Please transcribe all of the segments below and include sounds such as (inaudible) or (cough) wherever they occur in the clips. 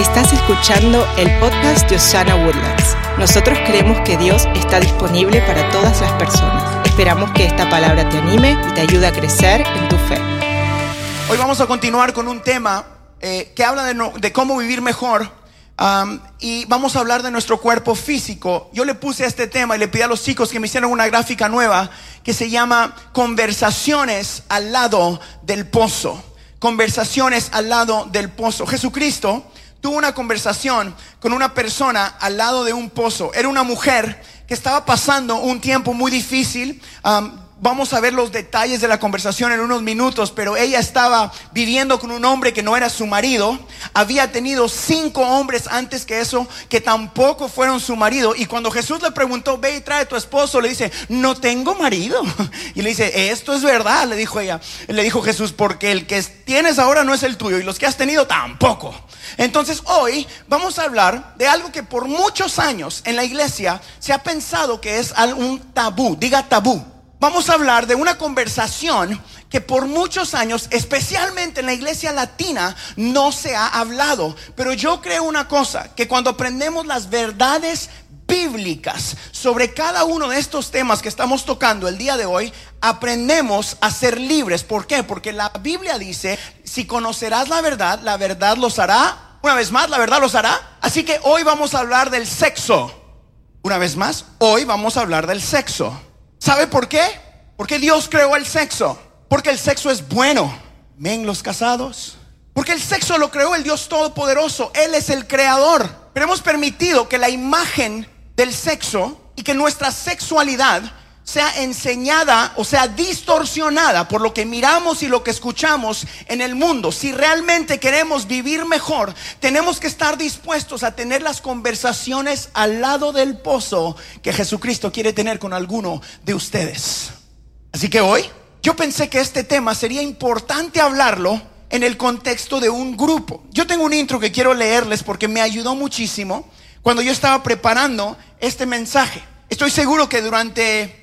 Estás escuchando el podcast de Osana Woodlands. Nosotros creemos que Dios está disponible para todas las personas. Esperamos que esta palabra te anime y te ayude a crecer en tu fe. Hoy vamos a continuar con un tema eh, que habla de, no- de cómo vivir mejor um, y vamos a hablar de nuestro cuerpo físico. Yo le puse este tema y le pedí a los chicos que me hicieran una gráfica nueva que se llama Conversaciones al lado del pozo. Conversaciones al lado del pozo. Jesucristo tuvo una conversación con una persona al lado de un pozo. Era una mujer que estaba pasando un tiempo muy difícil. Um, Vamos a ver los detalles de la conversación en unos minutos, pero ella estaba viviendo con un hombre que no era su marido. Había tenido cinco hombres antes que eso que tampoco fueron su marido. Y cuando Jesús le preguntó, ve y trae a tu esposo, le dice, no tengo marido. (laughs) Y le dice, esto es verdad, le dijo ella. Le dijo Jesús, porque el que tienes ahora no es el tuyo y los que has tenido tampoco. Entonces hoy vamos a hablar de algo que por muchos años en la iglesia se ha pensado que es un tabú. Diga tabú. Vamos a hablar de una conversación que por muchos años, especialmente en la iglesia latina, no se ha hablado. Pero yo creo una cosa, que cuando aprendemos las verdades bíblicas sobre cada uno de estos temas que estamos tocando el día de hoy, aprendemos a ser libres. ¿Por qué? Porque la Biblia dice, si conocerás la verdad, la verdad los hará. Una vez más, la verdad los hará. Así que hoy vamos a hablar del sexo. Una vez más, hoy vamos a hablar del sexo. ¿Sabe por qué? Porque Dios creó el sexo. Porque el sexo es bueno. Men los casados. Porque el sexo lo creó el Dios Todopoderoso. Él es el creador. Pero hemos permitido que la imagen del sexo y que nuestra sexualidad sea enseñada o sea distorsionada por lo que miramos y lo que escuchamos en el mundo. Si realmente queremos vivir mejor, tenemos que estar dispuestos a tener las conversaciones al lado del pozo que Jesucristo quiere tener con alguno de ustedes. Así que hoy yo pensé que este tema sería importante hablarlo en el contexto de un grupo. Yo tengo un intro que quiero leerles porque me ayudó muchísimo cuando yo estaba preparando este mensaje. Estoy seguro que durante,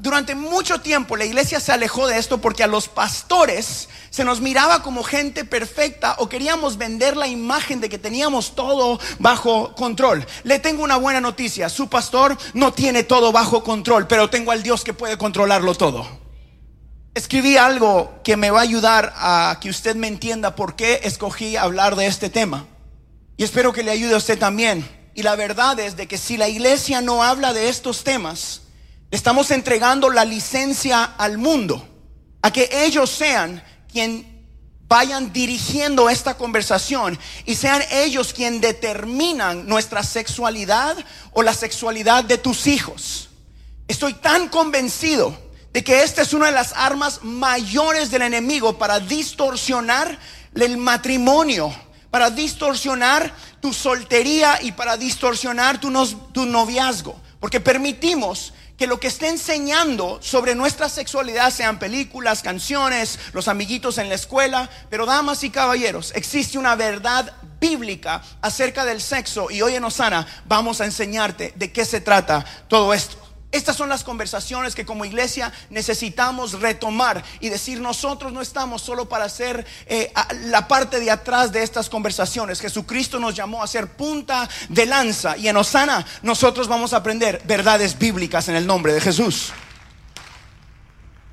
durante mucho tiempo la iglesia se alejó de esto porque a los pastores se nos miraba como gente perfecta o queríamos vender la imagen de que teníamos todo bajo control. Le tengo una buena noticia, su pastor no tiene todo bajo control, pero tengo al Dios que puede controlarlo todo. Escribí algo que me va a ayudar a que usted me entienda por qué escogí hablar de este tema. Y espero que le ayude a usted también. Y la verdad es de que si la iglesia no habla de estos temas, estamos entregando la licencia al mundo a que ellos sean quien vayan dirigiendo esta conversación y sean ellos quien determinan nuestra sexualidad o la sexualidad de tus hijos. Estoy tan convencido de que esta es una de las armas mayores del enemigo para distorsionar el matrimonio, para distorsionar tu soltería y para distorsionar tu noviazgo. Porque permitimos que lo que esté enseñando sobre nuestra sexualidad sean películas, canciones, los amiguitos en la escuela. Pero damas y caballeros, existe una verdad bíblica acerca del sexo y hoy en Osana vamos a enseñarte de qué se trata todo esto. Estas son las conversaciones que como iglesia necesitamos retomar y decir nosotros no estamos solo para ser eh, la parte de atrás de estas conversaciones. Jesucristo nos llamó a ser punta de lanza y en Osana nosotros vamos a aprender verdades bíblicas en el nombre de Jesús.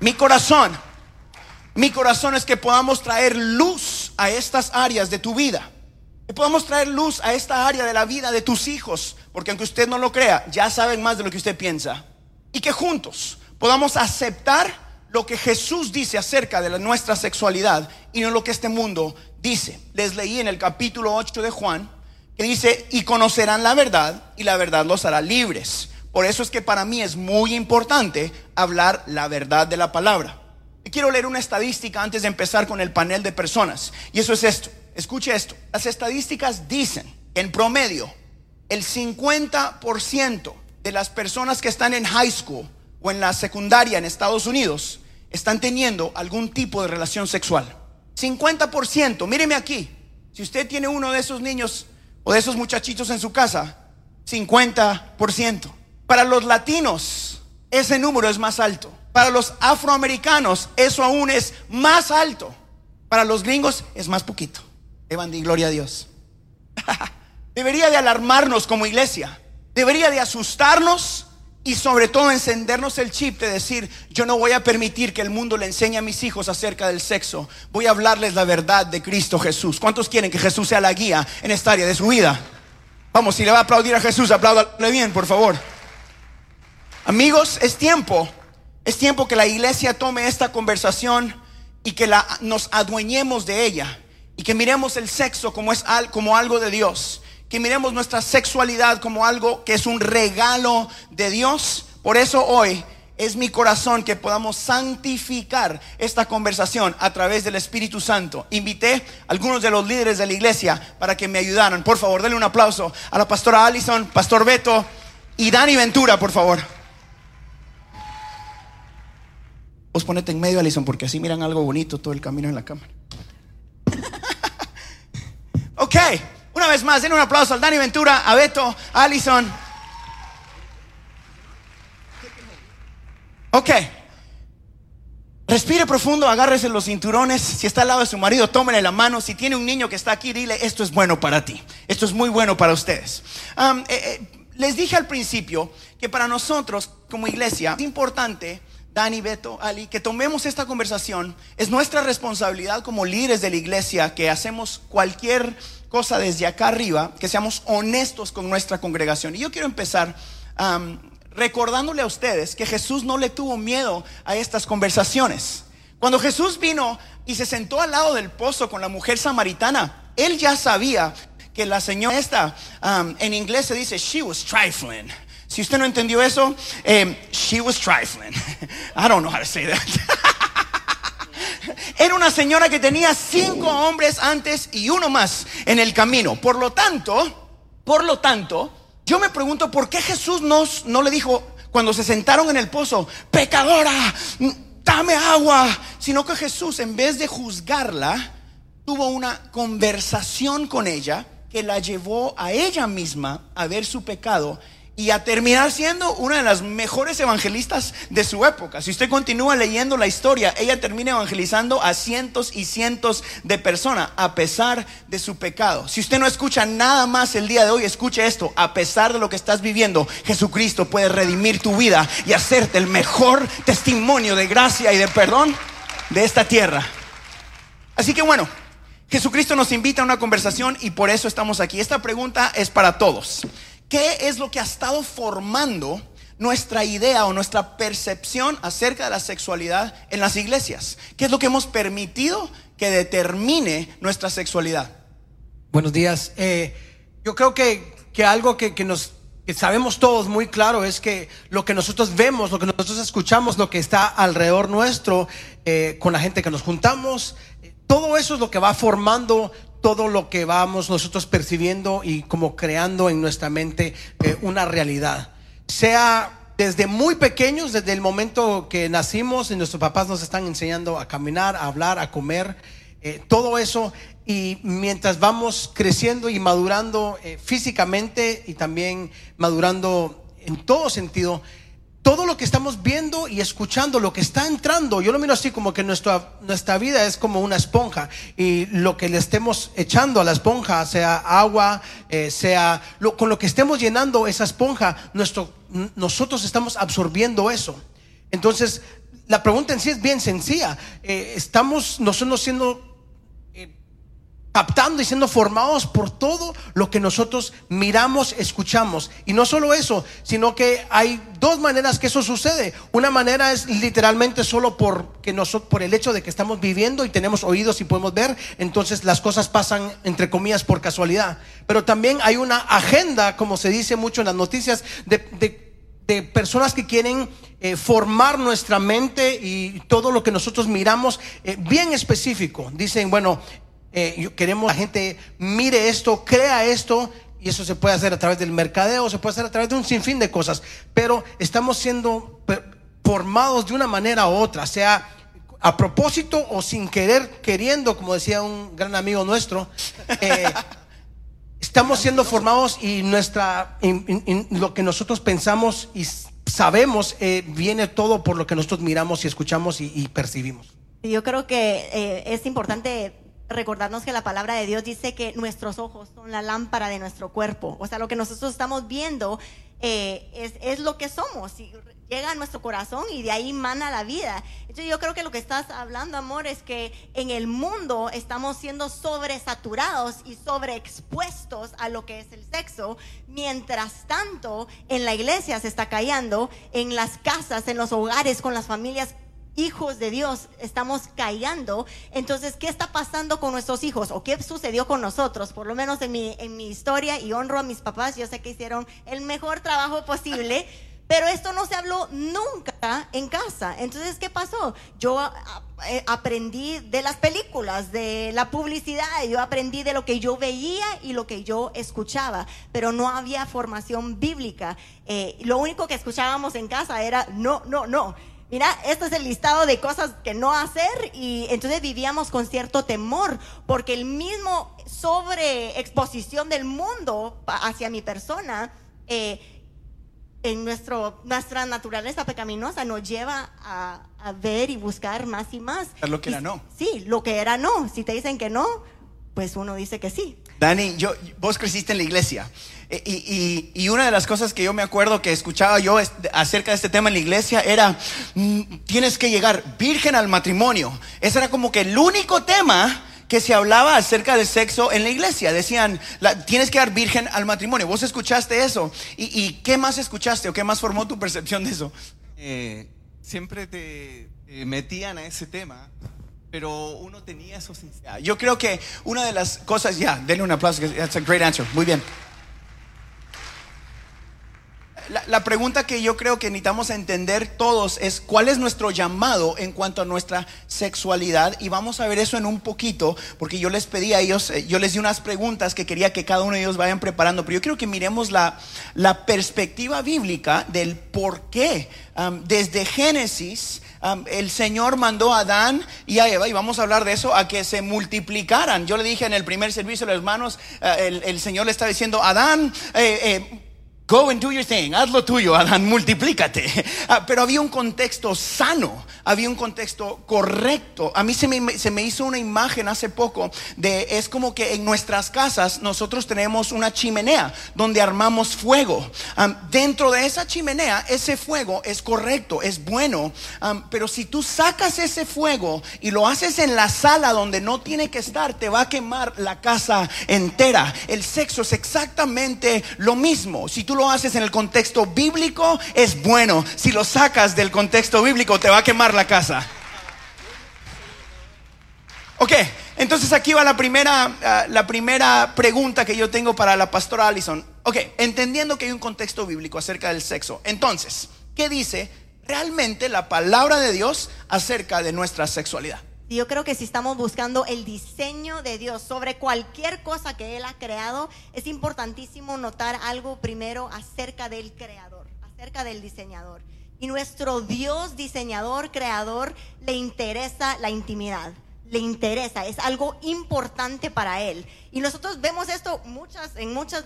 Mi corazón, mi corazón es que podamos traer luz a estas áreas de tu vida. Que podamos traer luz a esta área de la vida de tus hijos, porque aunque usted no lo crea, ya saben más de lo que usted piensa. Y que juntos podamos aceptar lo que Jesús dice acerca de la- nuestra sexualidad y no lo que este mundo dice. Les leí en el capítulo 8 de Juan que dice, y conocerán la verdad y la verdad los hará libres. Por eso es que para mí es muy importante hablar la verdad de la palabra. Quiero leer una estadística antes de empezar con el panel de personas. Y eso es esto. Escuche esto. Las estadísticas dicen que en promedio el 50% de las personas que están en high school o en la secundaria en Estados Unidos están teniendo algún tipo de relación sexual. 50%. Míreme aquí. Si usted tiene uno de esos niños o de esos muchachitos en su casa, 50%. Para los latinos, ese número es más alto. Para los afroamericanos, eso aún es más alto. Para los gringos, es más poquito. Evan, di gloria a Dios. (laughs) debería de alarmarnos como iglesia, debería de asustarnos y sobre todo encendernos el chip de decir, yo no voy a permitir que el mundo le enseñe a mis hijos acerca del sexo, voy a hablarles la verdad de Cristo Jesús. ¿Cuántos quieren que Jesús sea la guía en esta área de su vida? Vamos, si le va a aplaudir a Jesús, apláudale bien, por favor. Amigos, es tiempo, es tiempo que la iglesia tome esta conversación y que la, nos adueñemos de ella y que miremos el sexo como, es, como algo de Dios, que miremos nuestra sexualidad como algo que es un regalo de Dios. Por eso hoy es mi corazón que podamos santificar esta conversación a través del Espíritu Santo. Invité a algunos de los líderes de la iglesia para que me ayudaran. Por favor, denle un aplauso a la pastora Allison, pastor Beto y Dani Ventura, por favor. Vos ponete en medio, Allison, porque así miran algo bonito todo el camino en la cámara. (laughs) ok, una vez más, den un aplauso al Dani Ventura, a Beto, a Allison. Ok. Respire profundo, agárrese los cinturones. Si está al lado de su marido, tómele la mano. Si tiene un niño que está aquí, dile, esto es bueno para ti. Esto es muy bueno para ustedes. Eh, eh, les dije al principio que para nosotros como iglesia es importante Dani, Beto, Ali, que tomemos esta conversación. Es nuestra responsabilidad como líderes de la iglesia que hacemos cualquier cosa desde acá arriba, que seamos honestos con nuestra congregación. Y yo quiero empezar recordándole a ustedes que Jesús no le tuvo miedo a estas conversaciones. Cuando Jesús vino y se sentó al lado del pozo con la mujer samaritana, él ya sabía que la señora esta, en inglés se dice, she was trifling. Si usted no entendió eso, eh, she was trifling. (laughs) I don't know how to say that. (laughs) Era una señora que tenía cinco hombres antes y uno más en el camino. Por lo tanto, por lo tanto, yo me pregunto por qué Jesús no le dijo cuando se sentaron en el pozo, pecadora, dame agua, sino que Jesús en vez de juzgarla, tuvo una conversación con ella que la llevó a ella misma a ver su pecado y a terminar siendo una de las mejores evangelistas de su época. Si usted continúa leyendo la historia, ella termina evangelizando a cientos y cientos de personas a pesar de su pecado. Si usted no escucha nada más el día de hoy, escuche esto. A pesar de lo que estás viviendo, Jesucristo puede redimir tu vida y hacerte el mejor testimonio de gracia y de perdón de esta tierra. Así que bueno, Jesucristo nos invita a una conversación y por eso estamos aquí. Esta pregunta es para todos. ¿Qué es lo que ha estado formando nuestra idea o nuestra percepción acerca de la sexualidad en las iglesias? ¿Qué es lo que hemos permitido que determine nuestra sexualidad? Buenos días. Eh, yo creo que, que algo que, que nos sabemos todos muy claro es que lo que nosotros vemos, lo que nosotros escuchamos, lo que está alrededor nuestro, eh, con la gente que nos juntamos, eh, todo eso es lo que va formando todo lo que vamos nosotros percibiendo y como creando en nuestra mente eh, una realidad. Sea desde muy pequeños, desde el momento que nacimos y nuestros papás nos están enseñando a caminar, a hablar, a comer, eh, todo eso. Y mientras vamos creciendo y madurando eh, físicamente y también madurando en todo sentido, todo lo que estamos viendo y escuchando, lo que está entrando, yo lo miro así como que nuestra, nuestra vida es como una esponja y lo que le estemos echando a la esponja, sea agua, eh, sea con lo que estemos llenando esa esponja, nuestro, nosotros estamos absorbiendo eso. Entonces, la pregunta en sí es bien sencilla. Eh, estamos nosotros siendo captando y siendo formados por todo lo que nosotros miramos, escuchamos. Y no solo eso, sino que hay dos maneras que eso sucede. Una manera es literalmente solo por, que nosotros, por el hecho de que estamos viviendo y tenemos oídos y podemos ver, entonces las cosas pasan, entre comillas, por casualidad. Pero también hay una agenda, como se dice mucho en las noticias, de, personas que quieren eh, formar nuestra mente y todo lo que nosotros miramos eh, bien específico. Dicen, bueno, eh, queremos que la gente mire esto, crea esto, y eso se puede hacer a través del mercadeo, se puede hacer a través de un sinfín de cosas, pero estamos siendo formados de una manera u otra, sea a propósito o sin querer, queriendo, como decía un gran amigo nuestro. Eh, (laughs) estamos siendo formados y nuestra lo que nosotros pensamos y sabemos eh, viene todo por lo que nosotros miramos y escuchamos y, percibimos. Yo creo que es importante recordarnos que la palabra de Dios dice que nuestros ojos son la lámpara de nuestro cuerpo. O sea, lo que nosotros estamos viendo eh, es, es lo que somos. Y llega a nuestro corazón y de ahí mana la vida. Yo creo que lo que estás hablando, amor, es que en el mundo estamos siendo sobresaturados y sobreexpuestos a lo que es el sexo, mientras tanto en la iglesia se está callando, en las casas, en los hogares, con las familias hijos de Dios estamos callando. Entonces, ¿qué está pasando con nuestros hijos? ¿O qué sucedió con nosotros? Por lo menos en mi, en mi historia, y honro a mis papás, yo sé que hicieron el mejor trabajo posible. (laughs) Pero esto no se habló nunca en casa. Entonces, ¿qué pasó? Yo eh, aprendí de las películas, de la publicidad, yo aprendí de lo que yo veía y lo que yo escuchaba, pero no había formación bíblica. Eh, lo único que escuchábamos en casa era no, no, no. Mira, este es el listado de cosas que no hacer y entonces vivíamos con cierto temor porque el mismo sobreexposición del mundo hacia mi persona eh, en nuestro, nuestra naturaleza pecaminosa nos lleva a, ver y buscar más y más. Lo que era no. Sí, lo que era no. Si te dicen que no, pues uno dice que sí. Dani, yo, vos creciste en la iglesia. E, y, y, una de las cosas que yo me acuerdo que escuchaba yo acerca de este tema en la iglesia era, mm, tienes que llegar virgen al matrimonio. Ese era como que el único tema que se hablaba acerca del sexo en la iglesia. Decían, tienes que dar virgen al matrimonio. ¿Vos escuchaste eso? ¿Y, qué más escuchaste o qué más formó tu percepción de eso? Eh, siempre te metían a ese tema, pero uno tenía esos... Yo creo que una de las cosas, ya, denle un aplauso, that's a great answer, muy bien. La, pregunta que yo creo que necesitamos entender todos es cuál es nuestro llamado en cuanto a nuestra sexualidad y vamos a ver eso en un poquito porque yo les pedí a ellos, eh, yo les di unas preguntas que quería que cada uno de ellos vayan preparando, pero yo quiero que miremos la, la perspectiva bíblica del por qué desde Génesis el Señor mandó a Adán y a Eva, y vamos a hablar de eso, a que se multiplicaran. Yo le dije en el primer servicio a los hermanos, eh, el, Señor le está diciendo, Adán, eh, eh Go and do your thing, haz lo tuyo, Adán, multiplícate. Ah, pero había un contexto sano, había un contexto correcto. A mí se me, se me, hizo una imagen hace poco de, es como que en nuestras casas nosotros tenemos una chimenea donde armamos fuego. dentro de esa chimenea, ese fuego es correcto, es bueno. pero si tú sacas ese fuego y lo haces en la sala donde no tiene que estar, te va a quemar la casa entera. El sexo es exactamente lo mismo. Si tú lo haces en el contexto bíblico, es bueno. Si lo sacas del contexto bíblico, te va a quemar la casa. Ok, entonces aquí va la primera, ah, la primera pregunta que yo tengo para la pastora Allison. Ok, entendiendo que hay un contexto bíblico acerca del sexo. Entonces, ¿qué dice realmente la palabra de Dios acerca de nuestra sexualidad? Yo creo que si estamos buscando el diseño de Dios sobre cualquier cosa que Él ha creado, es importantísimo notar algo primero acerca del creador, acerca del diseñador. Y nuestro Dios diseñador, creador, le interesa la intimidad, le interesa, es algo importante para Él. Y nosotros vemos esto muchas, en muchas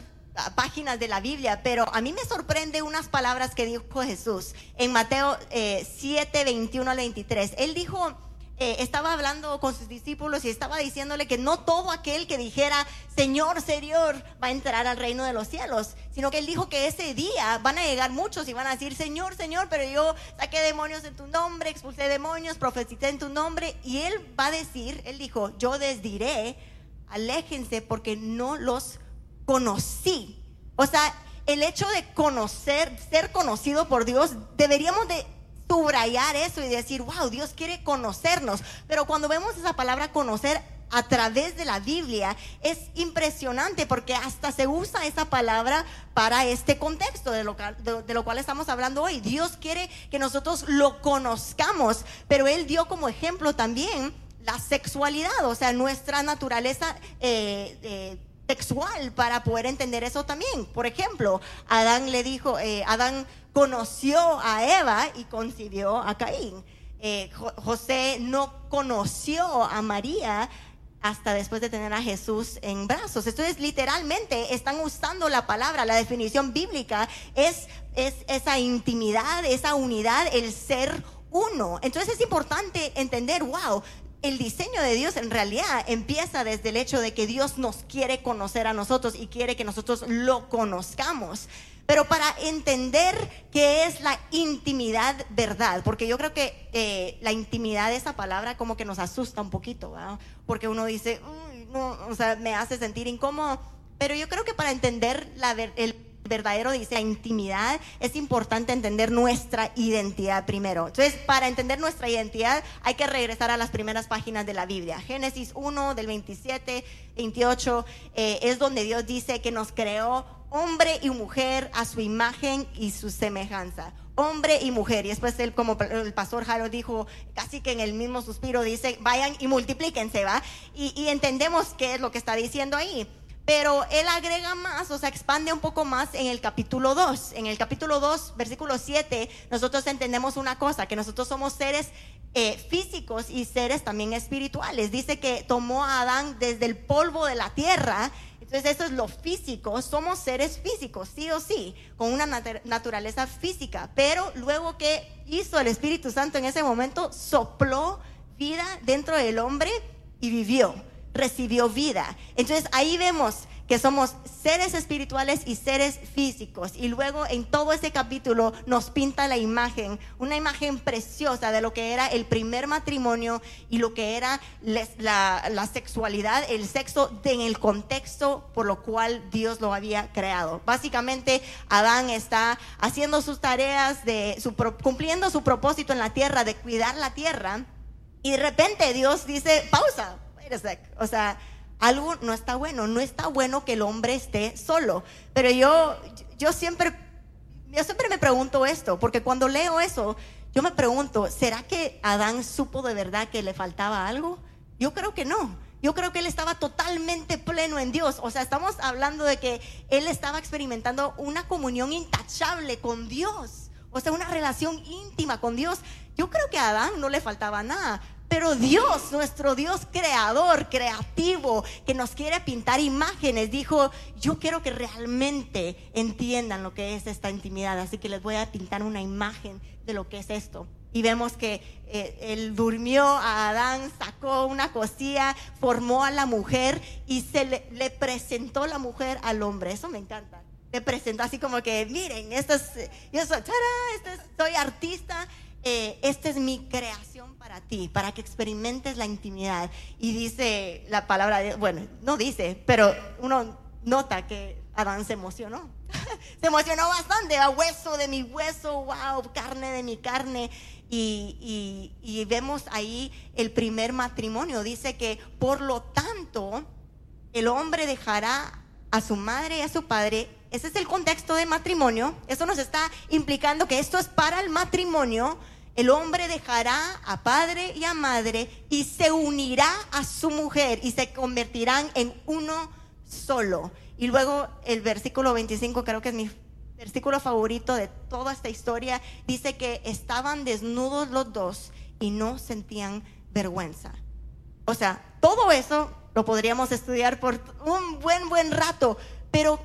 páginas de la Biblia, pero a mí me sorprende unas palabras que dijo Jesús en Mateo 7, 21 al 23. Él dijo eh, estaba hablando con sus discípulos y estaba diciéndole que no todo aquel que dijera, Señor, Señor, va a entrar al reino de los cielos, sino que él dijo que ese día van a llegar muchos y van a decir, Señor, Señor, pero yo saqué demonios en tu nombre, expulsé demonios, profeticé en tu nombre, y él va a decir, él dijo, yo les diré, aléjense porque no los conocí. O sea, el hecho de conocer, ser conocido por Dios, deberíamos de subrayar eso y decir, wow, Dios quiere conocernos. Pero cuando vemos esa palabra conocer a través de la Biblia, es impresionante porque hasta se usa esa palabra para este contexto de lo, de, lo cual estamos hablando hoy. Dios quiere que nosotros lo conozcamos, pero Él dio como ejemplo también la sexualidad, o sea, nuestra naturaleza. Eh, eh, para poder entender eso también. Por ejemplo, Adán le dijo, eh, Adán conoció a Eva y concibió a Caín. Eh, José no conoció a María hasta después de tener a Jesús en brazos. Entonces, literalmente están usando la palabra, la definición bíblica es, es esa intimidad, esa unidad, el ser uno. Entonces es importante entender, wow, el diseño de Dios en realidad empieza desde el hecho de que Dios nos quiere conocer a nosotros y quiere que nosotros lo conozcamos. Pero para entender qué es la intimidad verdad, porque yo creo que eh, la intimidad de esa palabra como que nos asusta un poquito, ¿verdad? porque uno dice, "Uy, no, o sea, me hace sentir incómodo. Pero yo creo que para entender la el verdadero dice la intimidad es importante entender nuestra identidad primero. Entonces, para entender nuestra identidad hay que regresar a las primeras páginas de la Biblia. Génesis 1 del 27, 28 eh, es donde Dios dice que nos creó hombre y mujer a su imagen y su semejanza. Hombre y mujer. Y después él, como el pastor Jaro dijo, casi que en el mismo suspiro dice, vayan y multiplíquense, ¿va? Y, y entendemos qué es lo que está diciendo ahí. Pero él agrega más, o sea, expande un poco más en el capítulo 2. En el capítulo 2, versículo 7, nosotros entendemos una cosa, que nosotros somos seres eh, físicos y seres también espirituales. Dice que tomó a Adán desde el polvo de la tierra. Entonces eso es lo físico. Somos seres físicos, sí o sí, con una nat- naturaleza física. Pero luego que hizo el Espíritu Santo en ese momento, sopló vida dentro del hombre y vivió recibió vida. Entonces ahí vemos que somos seres espirituales y seres físicos. Y luego en todo ese capítulo nos pinta la imagen, una imagen preciosa de lo que era el primer matrimonio y lo que era la, sexualidad, el sexo en el contexto por lo cual Dios lo había creado. Básicamente Adán está haciendo sus tareas, de cumpliendo su propósito en la tierra, de cuidar la tierra. Y de repente Dios dice, pausa, wait a sec. O sea, algo no está bueno, no está bueno que el hombre esté solo. Pero yo, yo siempre, yo siempre me pregunto esto, porque cuando leo eso, yo me pregunto, ¿será que Adán supo de verdad que le faltaba algo? Yo creo que no. Yo creo que él estaba totalmente pleno en Dios. O sea, estamos hablando de que él estaba experimentando una comunión intachable con Dios. O sea, una relación íntima con Dios. Yo creo que a Adán no le faltaba nada. Pero Dios, nuestro Dios creador, creativo, que nos quiere pintar imágenes, dijo, yo quiero que realmente entiendan lo que es esta intimidad. Así que les voy a pintar una imagen de lo que es esto. Y vemos que eh, él durmió a Adán, sacó una cosilla, formó a la mujer y se le, le presentó la mujer al hombre. Eso me encanta. Le presentó así como que, miren, esto es, yo soy. Este es- soy artista, eh, esta es mi creación para ti, para que experimentes la intimidad. Y dice la palabra, de, bueno, no dice, pero uno nota que Adán se emocionó. (laughs) se emocionó bastante, a hueso de mi hueso, wow, carne de mi carne. Y, y- y vemos ahí el primer matrimonio. Dice que por lo tanto el hombre dejará a su madre y a su padre. Ese es el contexto de matrimonio. Eso nos está implicando que esto es para el matrimonio. El hombre dejará a padre y a madre y se unirá a su mujer y se convertirán en uno solo. Y luego el versículo 25 creo que es mi versículo favorito de toda esta historia. Dice que estaban desnudos los dos y no sentían vergüenza. O sea, todo eso lo podríamos estudiar por un buen, buen rato, pero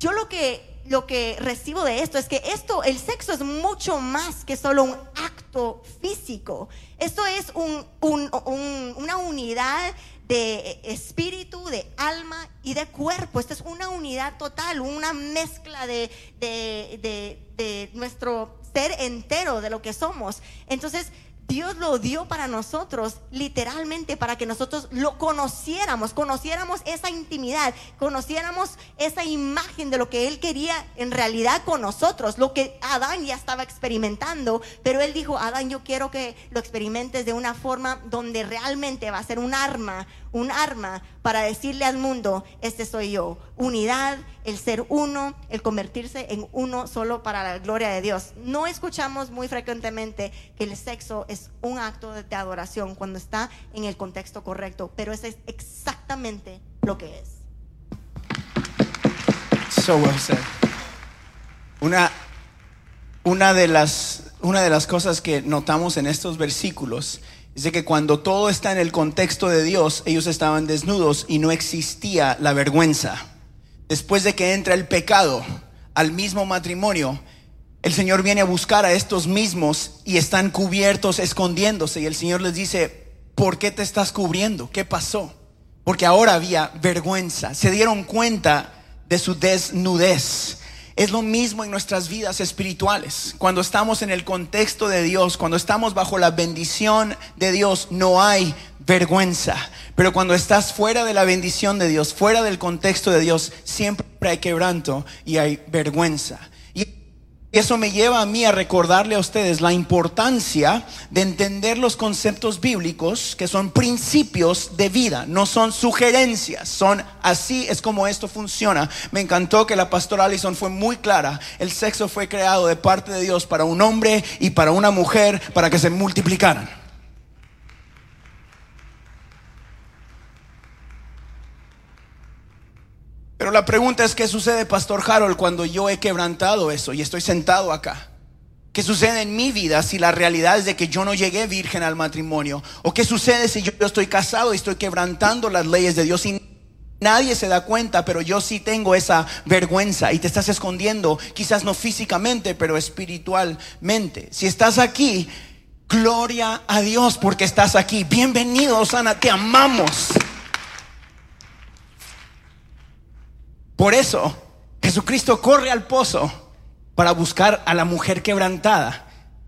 yo lo que, lo que recibo de esto es que esto, el sexo es mucho más que solo un acto físico. Esto es un- un- un- una unidad de espíritu, de alma y de cuerpo. Esta es una unidad total, una mezcla de- de- de nuestro ser entero, de lo que somos. Entonces, Dios lo dio para nosotros, literalmente, para que nosotros lo conociéramos, conociéramos esa intimidad, conociéramos esa imagen de lo que Él quería en realidad con nosotros, lo que Adán ya estaba experimentando, pero Él dijo, Adán, yo quiero que lo experimentes de una forma donde realmente va a ser un arma, un arma para decirle al mundo, este soy yo, unidad, el ser uno, el convertirse en uno solo para la gloria de Dios. No escuchamos muy frecuentemente que el sexo un acto de, adoración cuando está en el contexto correcto, pero eso es exactamente lo que es. So. Una, una, de las, una de las cosas que notamos en estos versículos es de que cuando todo está en el contexto de Dios, ellos estaban desnudos y no existía la vergüenza. Después de que entra el pecado al mismo matrimonio, el Señor viene a buscar a estos mismos y están cubiertos, escondiéndose. Y el Señor les dice, ¿por qué te estás cubriendo? ¿Qué pasó? Porque ahora había vergüenza. Se dieron cuenta de su desnudez. Es lo mismo en nuestras vidas espirituales. Cuando estamos en el contexto de Dios, cuando estamos bajo la bendición de Dios, no hay vergüenza. Pero cuando estás fuera de la bendición de Dios, fuera del contexto de Dios, siempre hay quebranto y hay vergüenza. Y eso me lleva a mí a recordarle a ustedes la importancia de entender los conceptos bíblicos que son principios de vida, no son sugerencias, son así es como esto funciona. Me encantó que la pastora Allison fue muy clara, el sexo fue creado de parte de Dios para un hombre y para una mujer para que se multiplicaran. Pero la pregunta es, ¿qué sucede, Pastor Harold, cuando yo he quebrantado eso y estoy sentado acá? ¿Qué sucede en mi vida si la realidad es de que yo no llegué virgen al matrimonio? ¿O qué sucede si yo estoy casado y estoy quebrantando las leyes de Dios y nadie se da cuenta, pero yo sí tengo esa vergüenza y te estás escondiendo, quizás no físicamente, pero espiritualmente? Si estás aquí, gloria a Dios porque estás aquí. Bienvenido, Ana, te amamos. Por eso Jesucristo corre al pozo para buscar a la mujer quebrantada,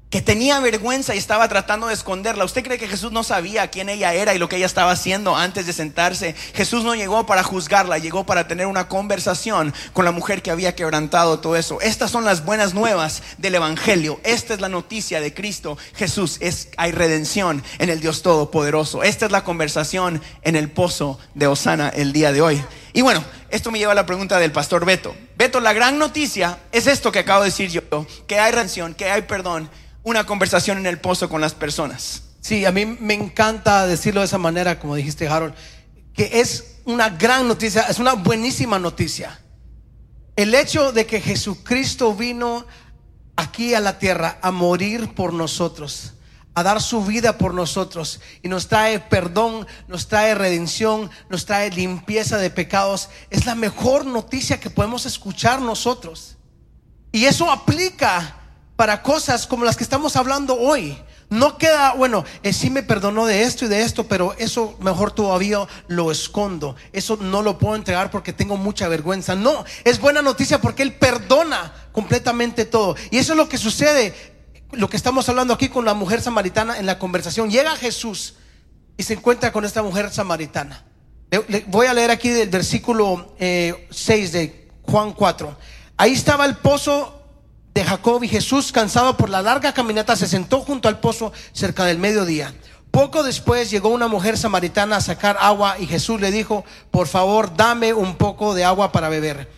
que tenía vergüenza y estaba tratando de esconderla. ¿Usted cree que Jesús no sabía quién ella era y lo que ella estaba haciendo antes de sentarse? Jesús no llegó para juzgarla, llegó para tener una conversación con la mujer que había quebrantado todo eso. Estas son las buenas nuevas del Evangelio. Esta es la noticia de Cristo Jesús. Es, hay redención en el Dios Todopoderoso. Esta es la conversación en el pozo de Osana el día de hoy. Y bueno, esto me lleva a la pregunta del pastor Beto. Beto, la gran noticia es esto que acabo de decir yo, que hay redención, que hay perdón, una conversación en el pozo con las personas. Sí, a mí me encanta decirlo de esa manera, como dijiste Harold, que es una gran noticia, es una buenísima noticia. El hecho de que Jesucristo vino aquí a la tierra a morir por nosotros a dar su vida por nosotros y nos trae perdón, nos trae redención, nos trae limpieza de pecados. Es la mejor noticia que podemos escuchar nosotros. Y eso aplica para cosas como las que estamos hablando hoy. No queda, bueno, eh, sí me perdonó de esto y de esto, pero eso mejor todavía lo escondo. Eso no lo puedo entregar porque tengo mucha vergüenza. No, es buena noticia porque Él perdona completamente todo. Y eso es lo que sucede lo que estamos hablando aquí con la mujer samaritana en la conversación. Llega Jesús y se encuentra con esta mujer samaritana. voy a leer aquí del versículo 6 eh, de Juan 4. Ahí estaba el pozo de Jacob y Jesús, cansado por la larga caminata, se sentó junto al pozo cerca del mediodía. Poco después llegó una mujer samaritana a sacar agua y Jesús le dijo, por favor, dame un poco de agua para beber.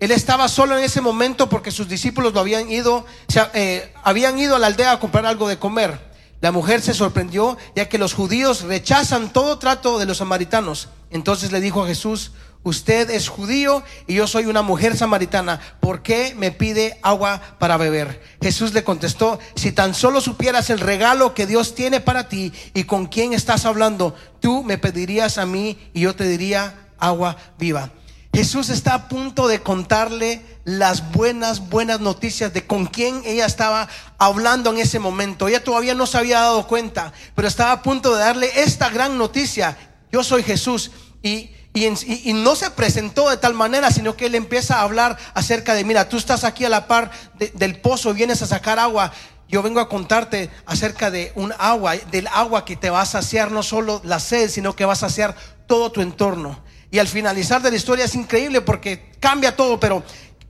Él estaba solo en ese momento porque sus discípulos lo habían ido, eh, habían ido a la aldea a comprar algo de comer. La mujer se sorprendió ya que los judíos rechazan todo trato de los samaritanos. Entonces le dijo a Jesús, usted es judío y yo soy una mujer samaritana. ¿Por qué me pide agua para beber? Jesús le contestó, si tan solo supieras el regalo que Dios tiene para ti y con quién estás hablando, tú me pedirías a mí y yo te diría agua viva. Jesús está a punto de contarle las buenas, buenas noticias de con quién ella estaba hablando en ese momento. Ella todavía no se había dado cuenta, pero estaba a punto de darle esta gran noticia. Yo soy Jesús. Y, y, no se presentó de tal manera, sino que él empieza a hablar acerca de, mira, tú estás aquí a la par del pozo, vienes a sacar agua. Yo vengo a contarte acerca de un agua, del agua que te va a saciar no solo la sed, sino que va a saciar todo tu entorno. Y al finalizar de la historia es increíble porque cambia todo, pero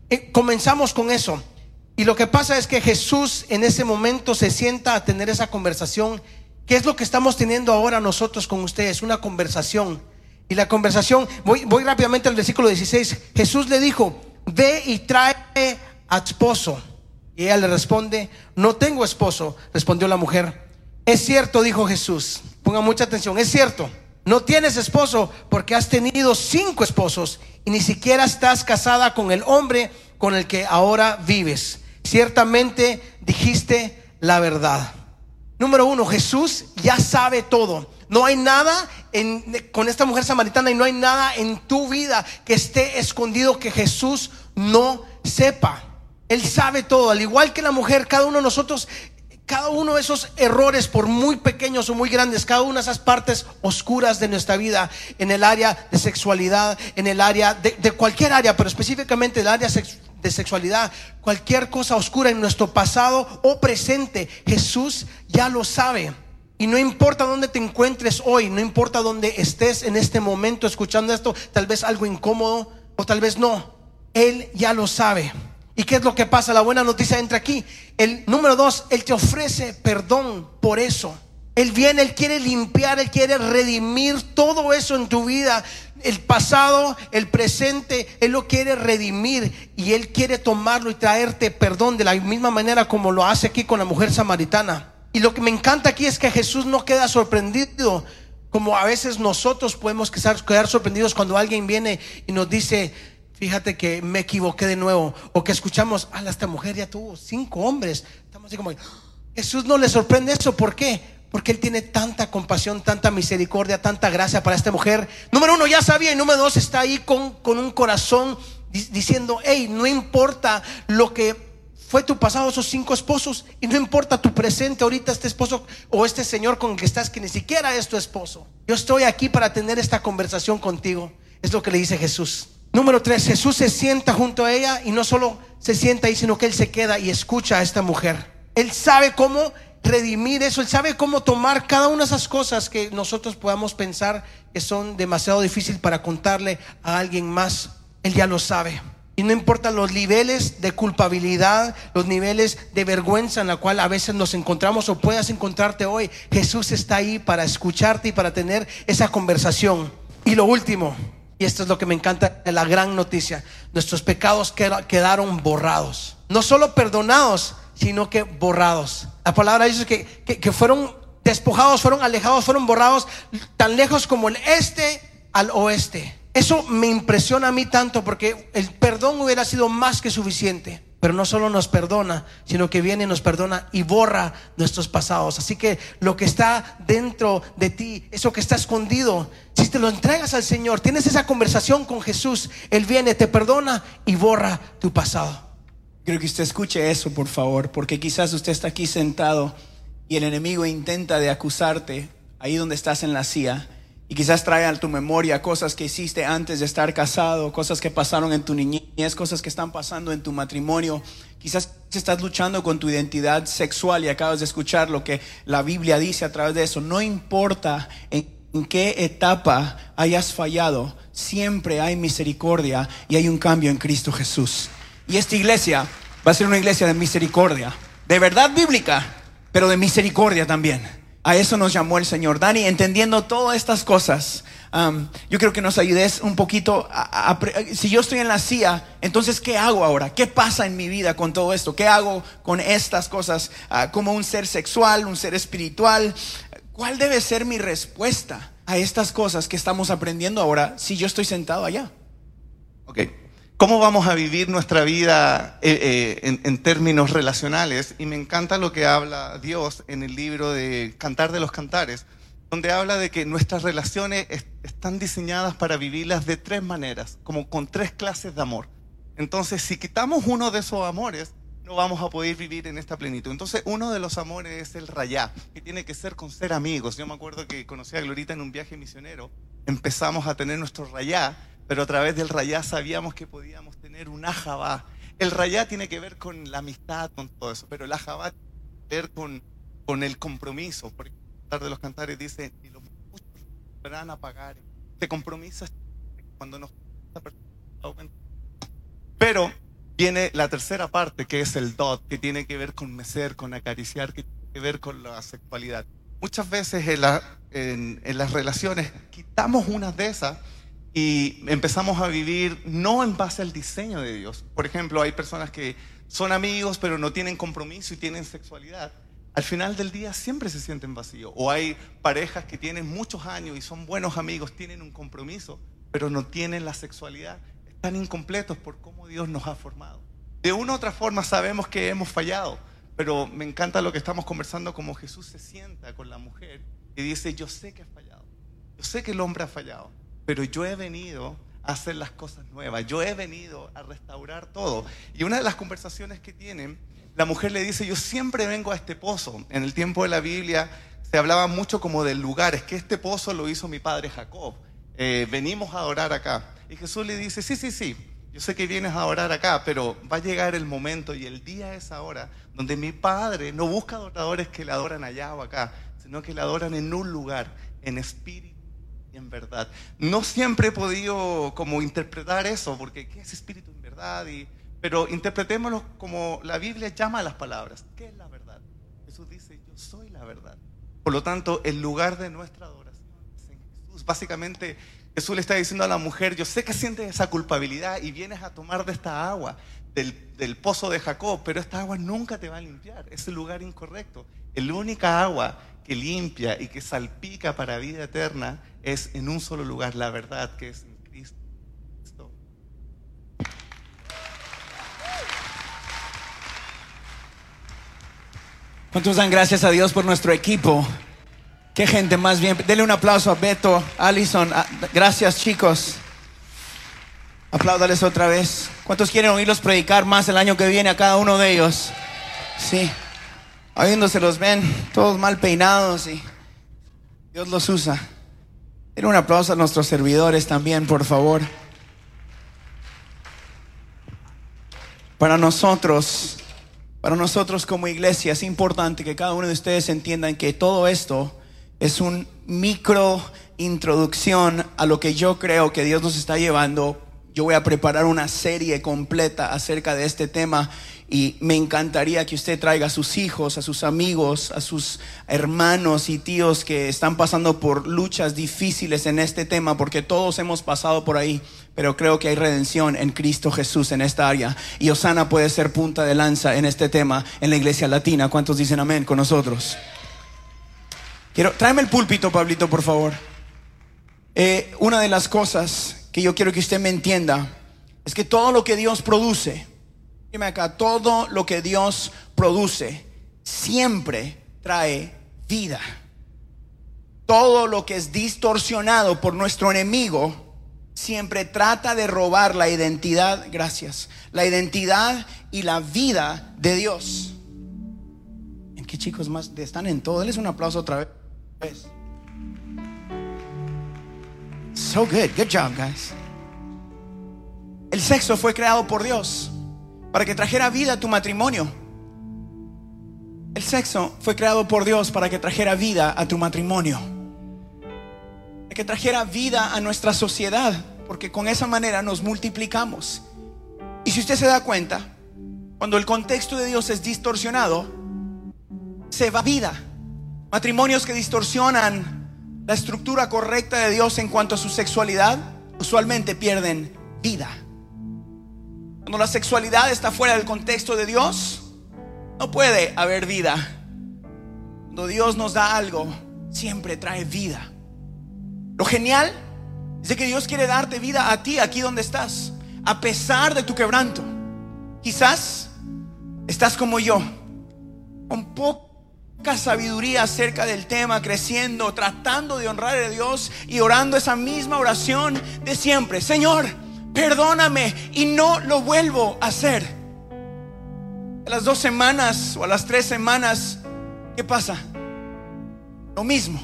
eh, comenzamos con eso. Y lo que pasa es que Jesús en ese momento se sienta a tener esa conversación. ¿Qué es lo que estamos teniendo ahora nosotros con ustedes? Una conversación. Y la conversación, voy, voy rápidamente al versículo 16. Jesús le dijo, ve y trae a esposo. Y ella le responde, no tengo esposo, respondió la mujer. Es cierto, dijo Jesús. Ponga mucha atención, es cierto. No tienes esposo porque has tenido cinco esposos y ni siquiera estás casada con el hombre con el que ahora vives. Ciertamente dijiste la verdad. Número uno, Jesús ya sabe todo. No hay nada con esta mujer samaritana y no hay nada en tu vida que esté escondido que Jesús no sepa. Él sabe todo. Al igual que la mujer, cada uno de nosotros cada uno de esos errores, por muy pequeños o muy grandes, cada una de esas partes oscuras de nuestra vida, en el área de sexualidad, en el área de, cualquier área, pero específicamente el área de sexualidad, cualquier cosa oscura en nuestro pasado o presente, Jesús ya lo sabe. Y no importa dónde te encuentres hoy, no importa dónde estés en este momento escuchando esto, tal vez algo incómodo o tal vez no, Él ya lo sabe. ¿Y qué es lo que pasa? La buena noticia entra aquí. El número dos, Él te ofrece perdón por eso. Él viene, Él quiere limpiar, Él quiere redimir todo eso en tu vida. El pasado, el presente, Él lo quiere redimir y Él quiere tomarlo y traerte perdón de la misma manera como lo hace aquí con la mujer samaritana. Y lo que me encanta aquí es que Jesús no queda sorprendido como a veces nosotros podemos quedar, sorprendidos cuando alguien viene y nos dice, fíjate que me equivoqué de nuevo, o que escuchamos, ah, esta mujer ya tuvo cinco hombres. Estamos así como, Jesús no le sorprende eso, ¿por qué? Porque Él tiene tanta compasión, tanta misericordia, tanta gracia para esta mujer. Número uno, ya sabía, y número dos, está ahí con, con un corazón di- diciendo, hey, no importa lo que fue tu pasado esos cinco esposos y no importa tu presente ahorita este esposo o este señor con el que estás que ni siquiera es tu esposo. Yo estoy aquí para tener esta conversación contigo. Es lo que le dice Jesús. Número tres, Jesús se sienta junto a ella y no solo se sienta ahí, sino que él se queda y escucha a esta mujer. Él sabe cómo redimir eso, él sabe cómo tomar cada una de esas cosas que nosotros podamos pensar que son demasiado difícil para contarle a alguien más. Él ya lo sabe. Y no importan los niveles de culpabilidad, los niveles de vergüenza en la cual a veces nos encontramos o puedas encontrarte hoy, Jesús está ahí para escucharte y para tener esa conversación. Y lo último, y esto es lo que me encanta, la gran noticia, nuestros pecados queda- quedaron borrados. No solo perdonados, sino que borrados. La palabra dice que, que, que fueron despojados, fueron alejados, fueron borrados tan lejos como el este al oeste. Eso me impresiona a mí tanto porque el perdón hubiera sido más que suficiente. Pero no solo nos perdona, sino que viene y nos perdona y borra nuestros pasados. Así que lo que está dentro de ti, eso que está escondido, si te lo entregas al Señor, tienes esa conversación con Jesús, Él viene, te perdona y borra tu pasado. Quiero que usted escuche eso, por favor, porque quizás usted está aquí sentado y el enemigo intenta de acusarte ahí donde estás en la silla y quizás trae a tu memoria cosas que hiciste antes de estar casado, cosas que pasaron en tu niñez, cosas que están pasando en tu matrimonio. Quizás estás luchando con tu identidad sexual y acabas de escuchar lo que la Biblia dice a través de eso. No importa en qué etapa hayas fallado, siempre hay misericordia y hay un cambio en Cristo Jesús. Y esta iglesia va a ser una iglesia de misericordia, de verdad bíblica, pero de misericordia también. A eso nos llamó el Señor. Dani, entendiendo todas estas cosas, um, yo creo que nos ayudes un poquito. A, a- a- si yo estoy en la CIA, entonces, ¿qué hago ahora? ¿Qué pasa en mi vida con todo esto? ¿Qué hago con estas cosas? Ah, como un ser sexual, un ser espiritual. ¿Cuál debe ser mi respuesta a estas cosas que estamos aprendiendo ahora si yo estoy sentado allá? Ok. ¿Cómo vamos a vivir nuestra vida eh, eh, en, términos relacionales? Y me encanta lo que habla Dios en el libro de Cantar de los Cantares, donde habla de que nuestras relaciones es- están diseñadas para vivirlas de tres maneras, como con tres clases de amor. Entonces, si quitamos uno de esos amores, no vamos a poder vivir en esta plenitud. Entonces, uno de los amores es el rayá, que tiene que ser con ser amigos. Yo me acuerdo que conocí a Glorita en un viaje misionero. Empezamos a tener nuestro rayá, pero a través del rayá sabíamos que podíamos tener un ajabá. El rayá tiene que ver con la amistad, con todo eso, pero el ajabá tiene que ver con, con el compromiso. Porque el de los cantares dice, y los muchos van a pagar. Te compromisas cuando nos pero viene la tercera parte, que es el dot, que tiene que ver con mecer, con acariciar, que tiene que ver con la sexualidad. Muchas veces en, la- en- en las relaciones quitamos unas de esas y empezamos a vivir no en base al diseño de Dios. Por ejemplo, hay personas que son amigos pero no tienen compromiso y tienen sexualidad. Al final del día siempre se sienten vacíos. O hay parejas que tienen muchos años y son buenos amigos, tienen un compromiso, pero no tienen la sexualidad. Están incompletos por cómo Dios nos ha formado. De una u otra forma sabemos que hemos fallado, pero me encanta lo que estamos conversando, como Jesús se sienta con la mujer y dice, yo sé que has fallado, yo sé que el hombre ha fallado, pero yo he venido a hacer las cosas nuevas. Yo he venido a restaurar todo. Y una de las conversaciones que tienen, la mujer le dice, yo siempre vengo a este pozo. En el tiempo de la Biblia se hablaba mucho como del lugar, es que este pozo lo hizo mi padre Jacob. Eh, venimos a adorar acá. Y Jesús le dice, sí, sí, sí, yo sé que vienes a adorar acá, pero va a llegar el momento y el día es ahora donde mi Padre no busca adoradores que le adoran allá o acá, sino que le adoran en un lugar, en espíritu en verdad. No siempre he podido como interpretar eso, porque ¿qué es espíritu en verdad? Y, pero interpretémoslo como la Biblia llama a las palabras. ¿Qué es la verdad? Jesús dice, yo soy la verdad. Por lo tanto, el lugar de nuestra adoración es en Jesús. Básicamente, Jesús le está diciendo a la mujer, yo sé que sientes esa culpabilidad y vienes a tomar de esta agua, del, pozo de Jacob, pero esta agua nunca te va a limpiar, es el lugar incorrecto. La única agua que limpia y que salpica para vida eterna es en un solo lugar, la verdad que es en Cristo. ¿Cuántos dan gracias a Dios por nuestro equipo? Qué gente más bien. Denle un aplauso a Beto, Allison. Gracias, chicos. Apláudales otra vez. ¿Cuántos quieren oírlos predicar más el año que viene a cada uno de ellos? Sí. Oyéndose los ven todos mal peinados y Dios los usa. Denle un aplauso a nuestros servidores también, por favor. Para nosotros, para nosotros como iglesia es importante que cada uno de ustedes entiendan que todo esto es un micro introducción a lo que yo creo que Dios nos está llevando. Yo voy a preparar una serie completa acerca de este tema y me encantaría que usted traiga a sus hijos, a sus amigos, a sus hermanos y tíos que están pasando por luchas difíciles en este tema, porque todos hemos pasado por ahí, pero creo que hay redención en Cristo Jesús en esta área. Y Osana puede ser punta de lanza en este tema en la iglesia latina. ¿Cuántos dicen amén con nosotros? Quiero, tráeme el púlpito, Pablito, por favor. Eh, una de las cosas que yo quiero que usted me entienda es que todo lo que Dios produce, dime acá, todo lo que Dios produce siempre trae vida. Todo lo que es distorsionado por nuestro enemigo siempre trata de robar la identidad, gracias, la identidad y la vida de Dios. ¿En qué chicos más están en todo? Denles un aplauso otra vez. So good, good job, guys. El sexo fue creado por Dios para que trajera vida a tu matrimonio. El sexo fue creado por Dios para que trajera vida a tu matrimonio. Para que trajera vida a nuestra sociedad, porque con esa manera nos multiplicamos. Y si usted se da cuenta, cuando el contexto de Dios es distorsionado, se va vida. Matrimonios que distorsionan la estructura correcta de Dios en cuanto a su sexualidad, usualmente pierden vida. Cuando la sexualidad está fuera del contexto de Dios, no puede haber vida. Cuando Dios nos da algo, siempre trae vida. Lo genial es de que Dios quiere darte vida a ti, aquí donde estás, a pesar de tu quebranto. Quizás estás como yo, con poca sabiduría acerca del tema, creciendo, tratando de honrar a Dios y orando esa misma oración de siempre. Señor, perdóname y no lo vuelvo a hacer. A las dos semanas o a las tres semanas, ¿qué pasa? Lo mismo.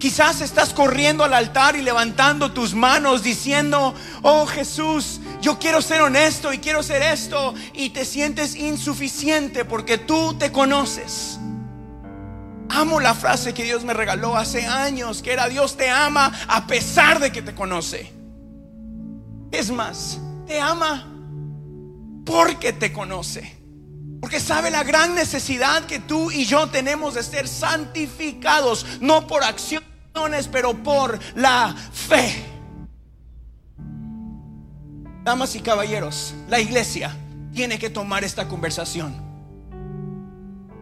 Quizás estás corriendo al altar y levantando tus manos diciendo, oh Jesús, yo quiero ser honesto y quiero ser esto y te sientes insuficiente porque tú te conoces. Amo la frase que Dios me regaló hace años, que era Dios te ama a pesar de que te conoce. Es más, te ama porque te conoce. Porque sabe la gran necesidad que tú y yo tenemos de ser santificados, no por acciones, pero por la fe. Damas y caballeros, la iglesia tiene que tomar esta conversación.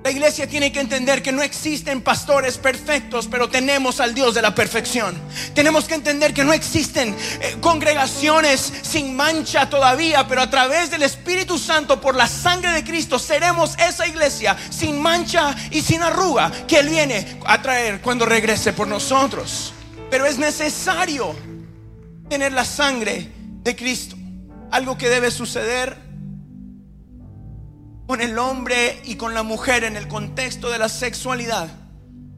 La iglesia tiene que entender que no existen pastores perfectos, pero tenemos al Dios de la perfección. Tenemos que entender que no existen eh, congregaciones sin mancha todavía, pero a través del Espíritu Santo, por la sangre de Cristo, seremos esa iglesia sin mancha y sin arruga que Él viene a traer cuando regrese por nosotros. Pero es necesario tener la sangre de Cristo. Algo que debe suceder con el hombre y con la mujer en el contexto de la sexualidad.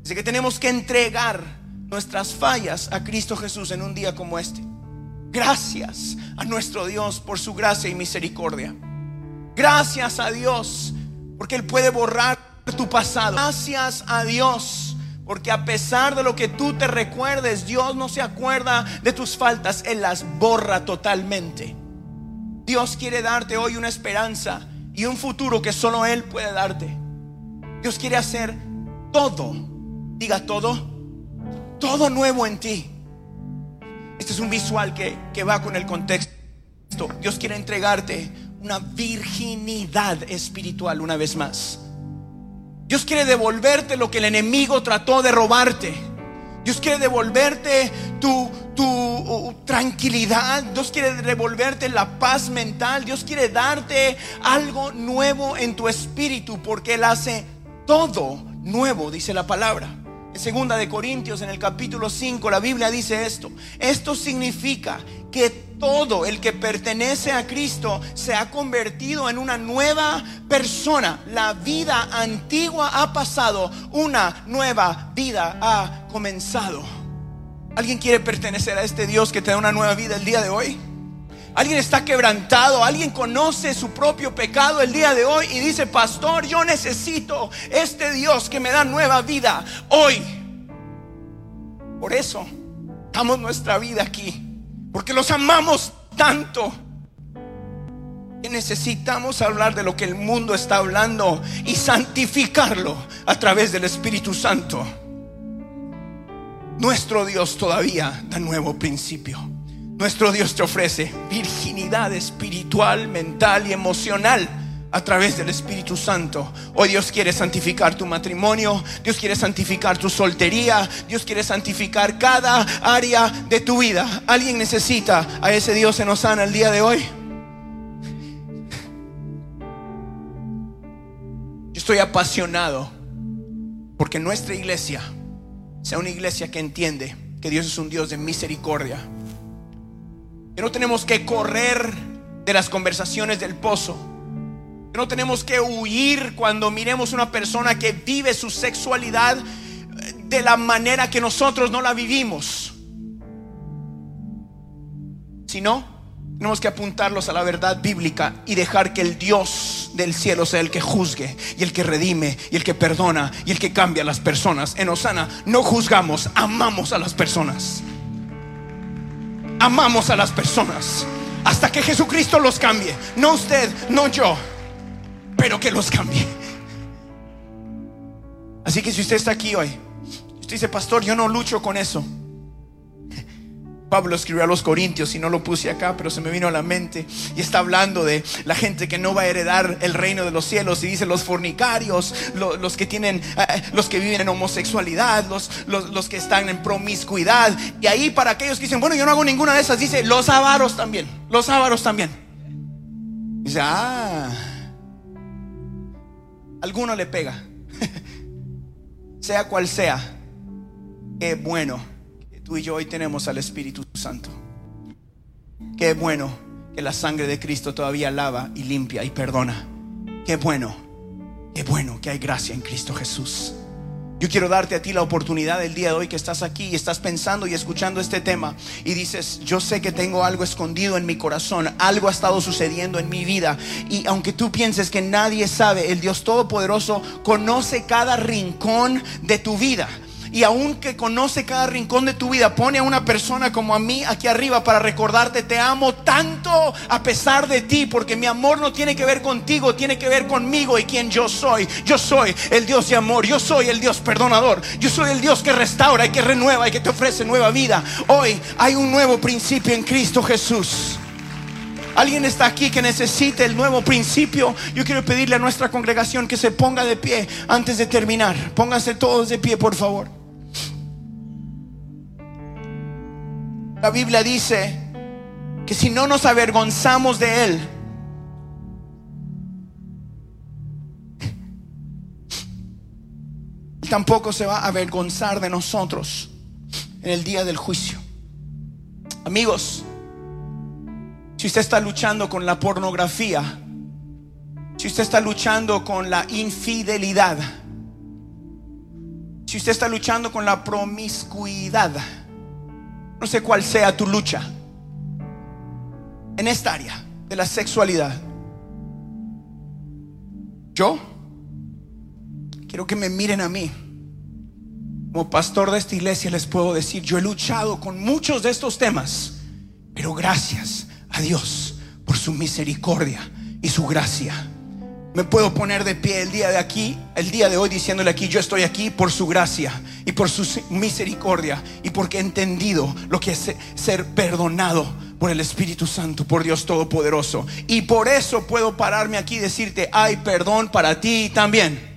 Dice que tenemos que entregar nuestras fallas a Cristo Jesús en un día como este. Gracias a nuestro Dios por su gracia y misericordia. Gracias a Dios porque Él puede borrar tu pasado. Gracias a Dios porque a pesar de lo que tú te recuerdes, Dios no se acuerda de tus faltas, Él las borra totalmente. Dios quiere darte hoy una esperanza y un futuro que solo Él puede darte. Dios quiere hacer todo, diga todo, todo nuevo en ti. Este es un visual que, que va con el contexto. Dios quiere entregarte una virginidad espiritual una vez más. Dios quiere devolverte lo que el enemigo trató de robarte. Dios quiere devolverte tu, tu tranquilidad. Dios quiere devolverte la paz mental. Dios quiere darte algo nuevo en tu espíritu porque Él hace todo nuevo, dice la palabra. En segunda de Corintios, en el capítulo 5, la Biblia dice esto. Esto significa que todo el que pertenece a Cristo se ha convertido en una nueva persona. La vida antigua ha pasado, una nueva vida ha comenzado. ¿Alguien quiere pertenecer a este Dios que te da una nueva vida el día de hoy? Alguien está quebrantado, alguien conoce su propio pecado el día de hoy y dice, pastor, yo necesito este Dios que me da nueva vida hoy. Por eso damos nuestra vida aquí, porque los amamos tanto que necesitamos hablar de lo que el mundo está hablando y santificarlo a través del Espíritu Santo. Nuestro Dios todavía da nuevo principio. Nuestro Dios te ofrece virginidad espiritual, mental y emocional a través del Espíritu Santo. Hoy Dios quiere santificar tu matrimonio, Dios quiere santificar tu soltería, Dios quiere santificar cada área de tu vida. ¿Alguien necesita a ese Dios en Osana el día de hoy? Yo estoy apasionado porque nuestra iglesia sea una iglesia que entiende que Dios es un Dios de misericordia que no tenemos que correr de las conversaciones del pozo. Que no tenemos que huir cuando miremos una persona que vive su sexualidad de la manera que nosotros no la vivimos. Sino, tenemos que apuntarlos a la verdad bíblica y dejar que el Dios del cielo sea el que juzgue y el que redime y el que perdona y el que cambia a las personas. En Osana no juzgamos, amamos a las personas amamos a las personas hasta que Jesucristo los cambie. No usted, no yo, pero que los cambie. Así que si usted está aquí hoy, usted dice, pastor, yo no lucho con eso. Pablo escribió a los Corintios y no lo puse acá, pero se me vino a la mente y está hablando de la gente que no va a heredar el reino de los cielos y dice los fornicarios, los, que tienen, eh, los que viven en homosexualidad, los, que están en promiscuidad. Y ahí para aquellos que dicen, bueno, yo no hago ninguna de esas, dice los avaros también, los avaros también. Dice, ah, alguno le pega, (laughs) sea cual sea, qué bueno tú y yo hoy tenemos al Espíritu Santo. Qué bueno que la sangre de Cristo todavía lava y limpia y perdona. Qué bueno, qué bueno que hay gracia en Cristo Jesús. Yo quiero darte a ti la oportunidad el día de hoy que estás aquí y estás pensando y escuchando este tema y dices, yo sé que tengo algo escondido en mi corazón, algo ha estado sucediendo en mi vida y aunque tú pienses que nadie sabe, el Dios Todopoderoso conoce cada rincón de tu vida y aunque conoce cada rincón de tu vida, pone a una persona como a mí aquí arriba para recordarte, te amo tanto a pesar de ti, porque mi amor no tiene que ver contigo, tiene que ver conmigo y quien yo soy. Yo soy el Dios de amor, yo soy el Dios perdonador, yo soy el Dios que restaura y que renueva y que te ofrece nueva vida. Hoy hay un nuevo principio en Cristo Jesús. Alguien está aquí que necesite el nuevo principio. Yo quiero pedirle a nuestra congregación que se ponga de pie antes de terminar. Pónganse todos de pie, por favor. La Biblia dice que si no nos avergonzamos de Él, tampoco se va a avergonzar de nosotros en el día del juicio. Amigos, si usted está luchando con la pornografía, si usted está luchando con la infidelidad, si usted está luchando con la promiscuidad, no sé cuál sea tu lucha en esta área de la sexualidad. Yo quiero que me miren a mí. Como pastor de esta iglesia les puedo decir, yo he luchado con muchos de estos temas, pero gracias a Dios por su misericordia y su gracia. Me puedo poner de pie el día de aquí, el día de hoy diciéndole aquí, yo estoy aquí por su gracia y por su misericordia y porque he entendido lo que es ser perdonado por el Espíritu Santo, por Dios Todopoderoso. Y por eso puedo pararme aquí y decirte, hay perdón para ti también.